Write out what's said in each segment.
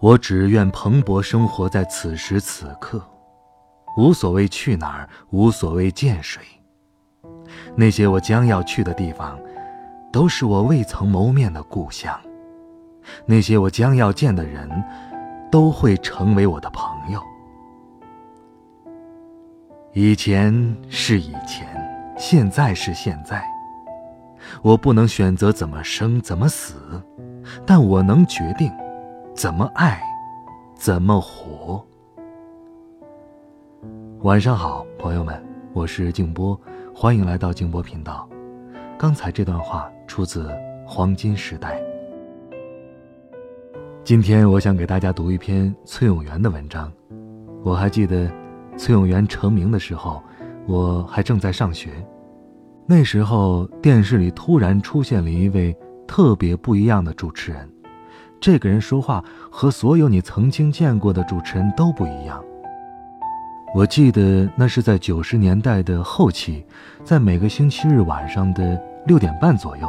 我只愿蓬勃生活在此时此刻，无所谓去哪儿，无所谓见谁。那些我将要去的地方，都是我未曾谋面的故乡。那些我将要见的人，都会成为我的朋友。以前是以前，现在是现在。我不能选择怎么生怎么死，但我能决定。怎么爱，怎么活。晚上好，朋友们，我是静波，欢迎来到静波频道。刚才这段话出自《黄金时代》。今天我想给大家读一篇崔永元的文章。我还记得，崔永元成名的时候，我还正在上学。那时候电视里突然出现了一位特别不一样的主持人。这个人说话和所有你曾经见过的主持人都不一样。我记得那是在九十年代的后期，在每个星期日晚上的六点半左右，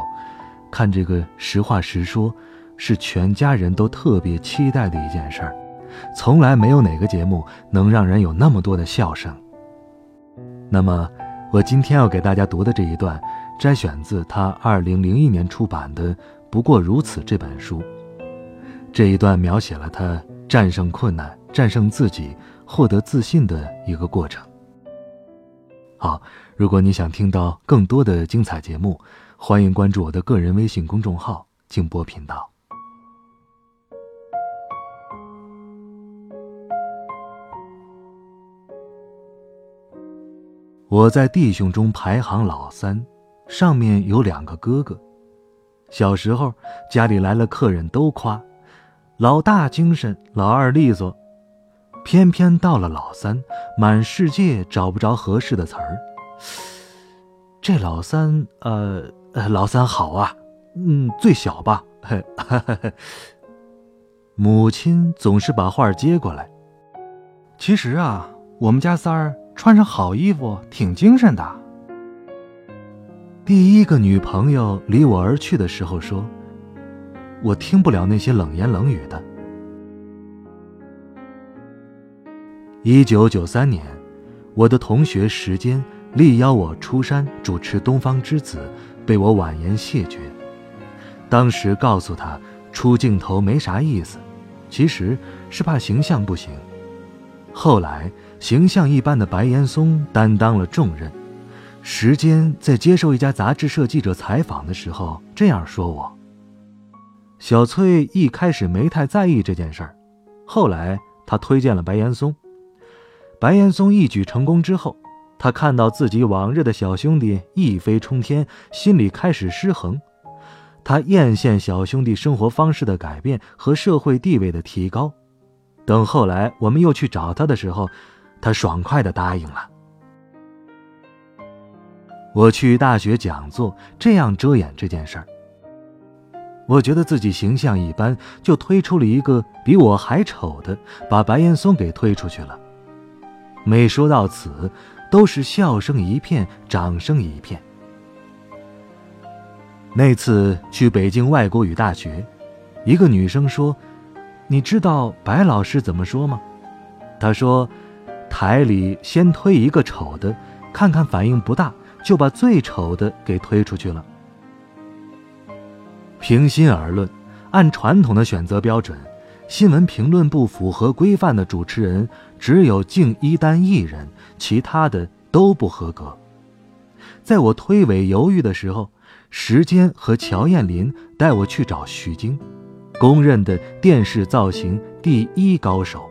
看这个《实话实说》，是全家人都特别期待的一件事儿。从来没有哪个节目能让人有那么多的笑声。那么，我今天要给大家读的这一段，摘选自他二零零一年出版的《不过如此》这本书。这一段描写了他战胜困难、战胜自己、获得自信的一个过程。好，如果你想听到更多的精彩节目，欢迎关注我的个人微信公众号“静波频道”。我在弟兄中排行老三，上面有两个哥哥。小时候家里来了客人，都夸。老大精神，老二利索，偏偏到了老三，满世界找不着合适的词儿。这老三，呃，老三好啊，嗯，最小吧。母亲总是把话接过来。其实啊，我们家三儿穿上好衣服挺精神的。第一个女朋友离我而去的时候说。我听不了那些冷言冷语的。一九九三年，我的同学时间力邀我出山主持《东方之子》，被我婉言谢绝。当时告诉他，出镜头没啥意思，其实是怕形象不行。后来，形象一般的白岩松担当了重任。时间在接受一家杂志社记者采访的时候这样说我。小翠一开始没太在意这件事儿，后来他推荐了白岩松。白岩松一举成功之后，他看到自己往日的小兄弟一飞冲天，心里开始失衡。他艳羡小兄弟生活方式的改变和社会地位的提高。等后来我们又去找他的时候，他爽快地答应了。我去大学讲座，这样遮掩这件事儿。我觉得自己形象一般，就推出了一个比我还丑的，把白岩松给推出去了。每说到此，都是笑声一片，掌声一片。那次去北京外国语大学，一个女生说：“你知道白老师怎么说吗？”他说：“台里先推一个丑的，看看反应不大，就把最丑的给推出去了。”平心而论，按传统的选择标准，新闻评论不符合规范的主持人只有敬一丹一人，其他的都不合格。在我推诿犹豫的时候，时间和乔艳林带我去找徐晶，公认的电视造型第一高手。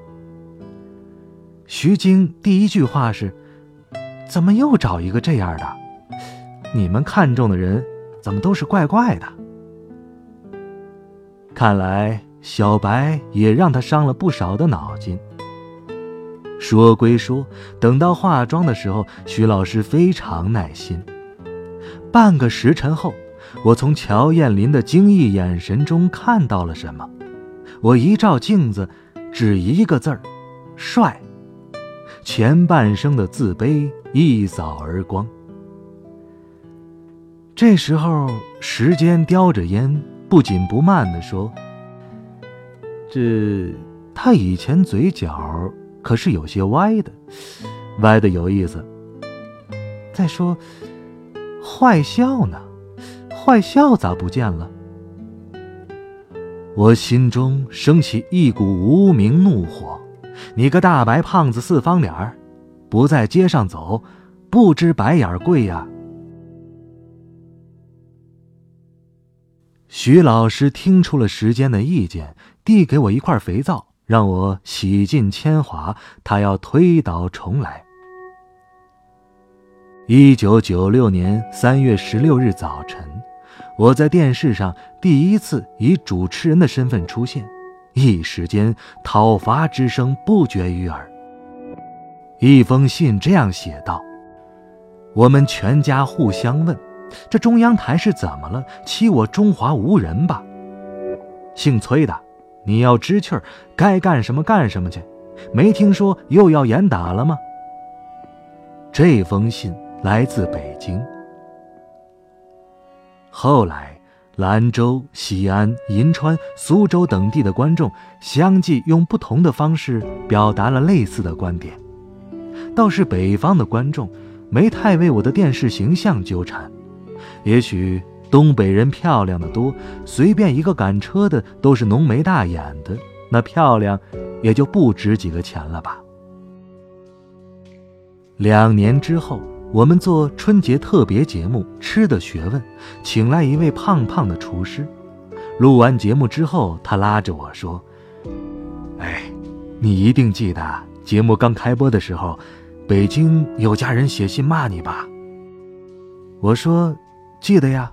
徐晶第一句话是：“怎么又找一个这样的？你们看中的人怎么都是怪怪的？”看来小白也让他伤了不少的脑筋。说归说，等到化妆的时候，徐老师非常耐心。半个时辰后，我从乔艳林的惊异眼神中看到了什么。我一照镜子，只一个字儿：帅。前半生的自卑一扫而光。这时候，时间叼着烟，不紧不慢地说：“这他以前嘴角可是有些歪的，歪的有意思。再说，坏笑呢？坏笑咋不见了？”我心中升起一股无名怒火：“你个大白胖子，四方脸儿，不在街上走，不知白眼贵呀！”徐老师听出了时间的意见，递给我一块肥皂，让我洗尽铅华。他要推倒重来。一九九六年三月十六日早晨，我在电视上第一次以主持人的身份出现，一时间讨伐之声不绝于耳。一封信这样写道：“我们全家互相问。”这中央台是怎么了？欺我中华无人吧？姓崔的，你要知趣儿，该干什么干什么去。没听说又要严打了吗？这封信来自北京。后来，兰州、西安、银川、苏州等地的观众相继用不同的方式表达了类似的观点，倒是北方的观众没太为我的电视形象纠缠。也许东北人漂亮的多，随便一个赶车的都是浓眉大眼的，那漂亮也就不值几个钱了吧。两年之后，我们做春节特别节目《吃的学问》，请来一位胖胖的厨师。录完节目之后，他拉着我说：“哎，你一定记得节目刚开播的时候，北京有家人写信骂你吧？”我说。记得呀。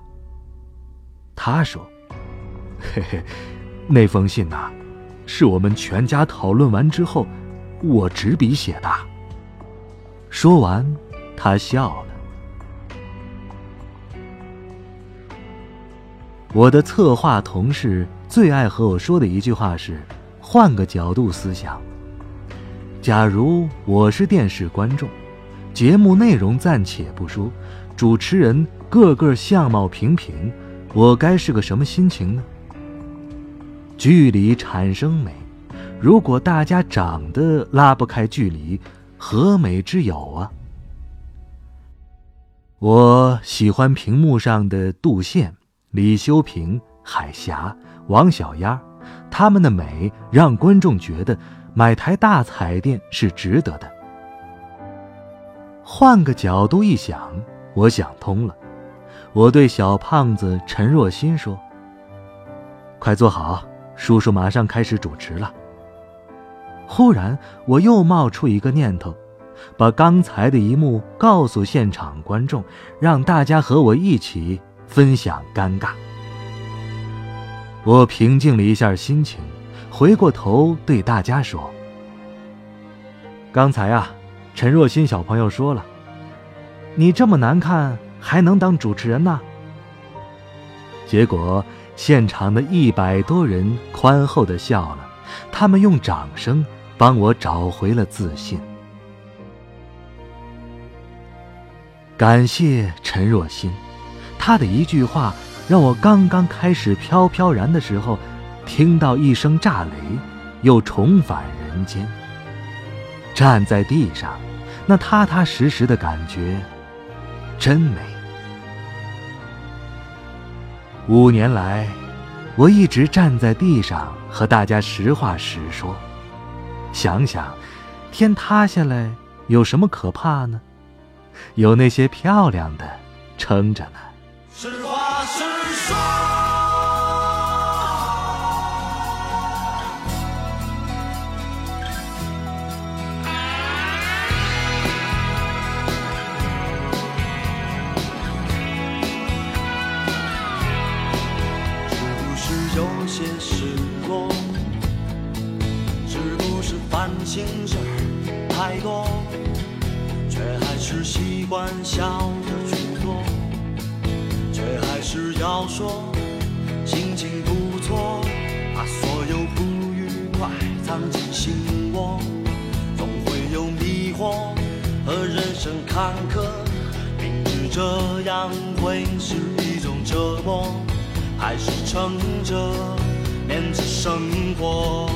他说：“嘿嘿，那封信呐，是我们全家讨论完之后，我执笔写的。”说完，他笑了。我的策划同事最爱和我说的一句话是：“换个角度思想，假如我是电视观众，节目内容暂且不说，主持人。”个个相貌平平，我该是个什么心情呢？距离产生美，如果大家长得拉不开距离，何美之有啊？我喜欢屏幕上的杜宪、李修平、海霞、王小丫，他们的美让观众觉得买台大彩电是值得的。换个角度一想，我想通了。我对小胖子陈若欣说：“快坐好，叔叔马上开始主持了。”忽然，我又冒出一个念头，把刚才的一幕告诉现场观众，让大家和我一起分享尴尬。我平静了一下心情，回过头对大家说：“刚才啊，陈若欣小朋友说了，你这么难看。”还能当主持人呢？结果现场的一百多人宽厚的笑了，他们用掌声帮我找回了自信。感谢陈若欣，她的一句话让我刚刚开始飘飘然的时候，听到一声炸雷，又重返人间。站在地上，那踏踏实实的感觉。真美。五年来，我一直站在地上和大家实话实说。想想，天塌下来有什么可怕呢？有那些漂亮的撑着呢。有些失落，是不是烦心事儿太多，却还是习惯笑着去做，却还是要说心情不错，把所有不愉快藏进心窝，总会有迷惑和人生坎坷，明知这样会是一种折磨，还是撑着面子生活，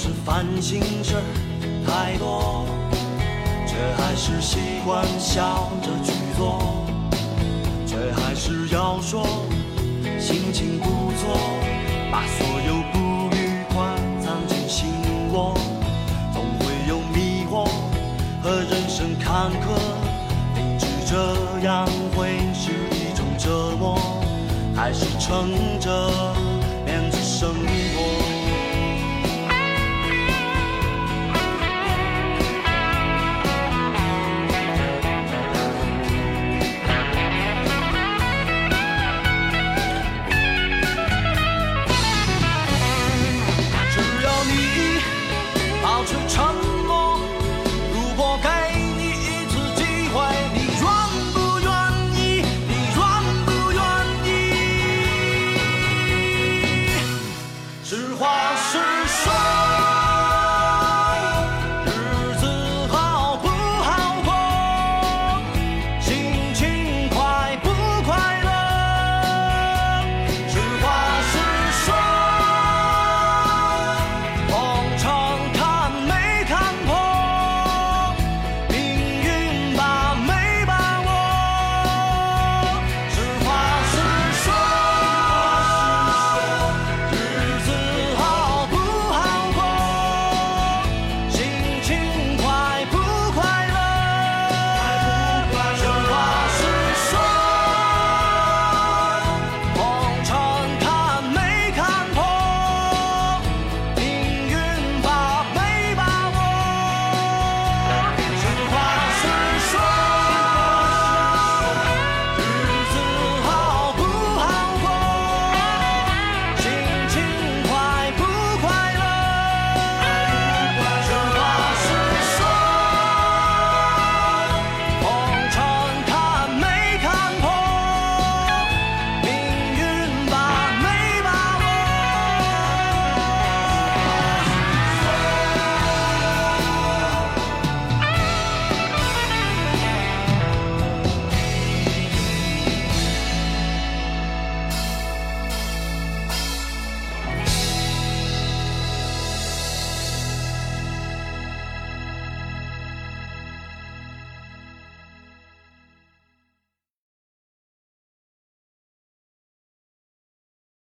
是烦心事太多？却还是习惯笑着去做，却还是要说心情不错，把所有不愉快藏进心窝，总会有迷惑和人生坎坷，明知这样会是一种折磨，还是撑着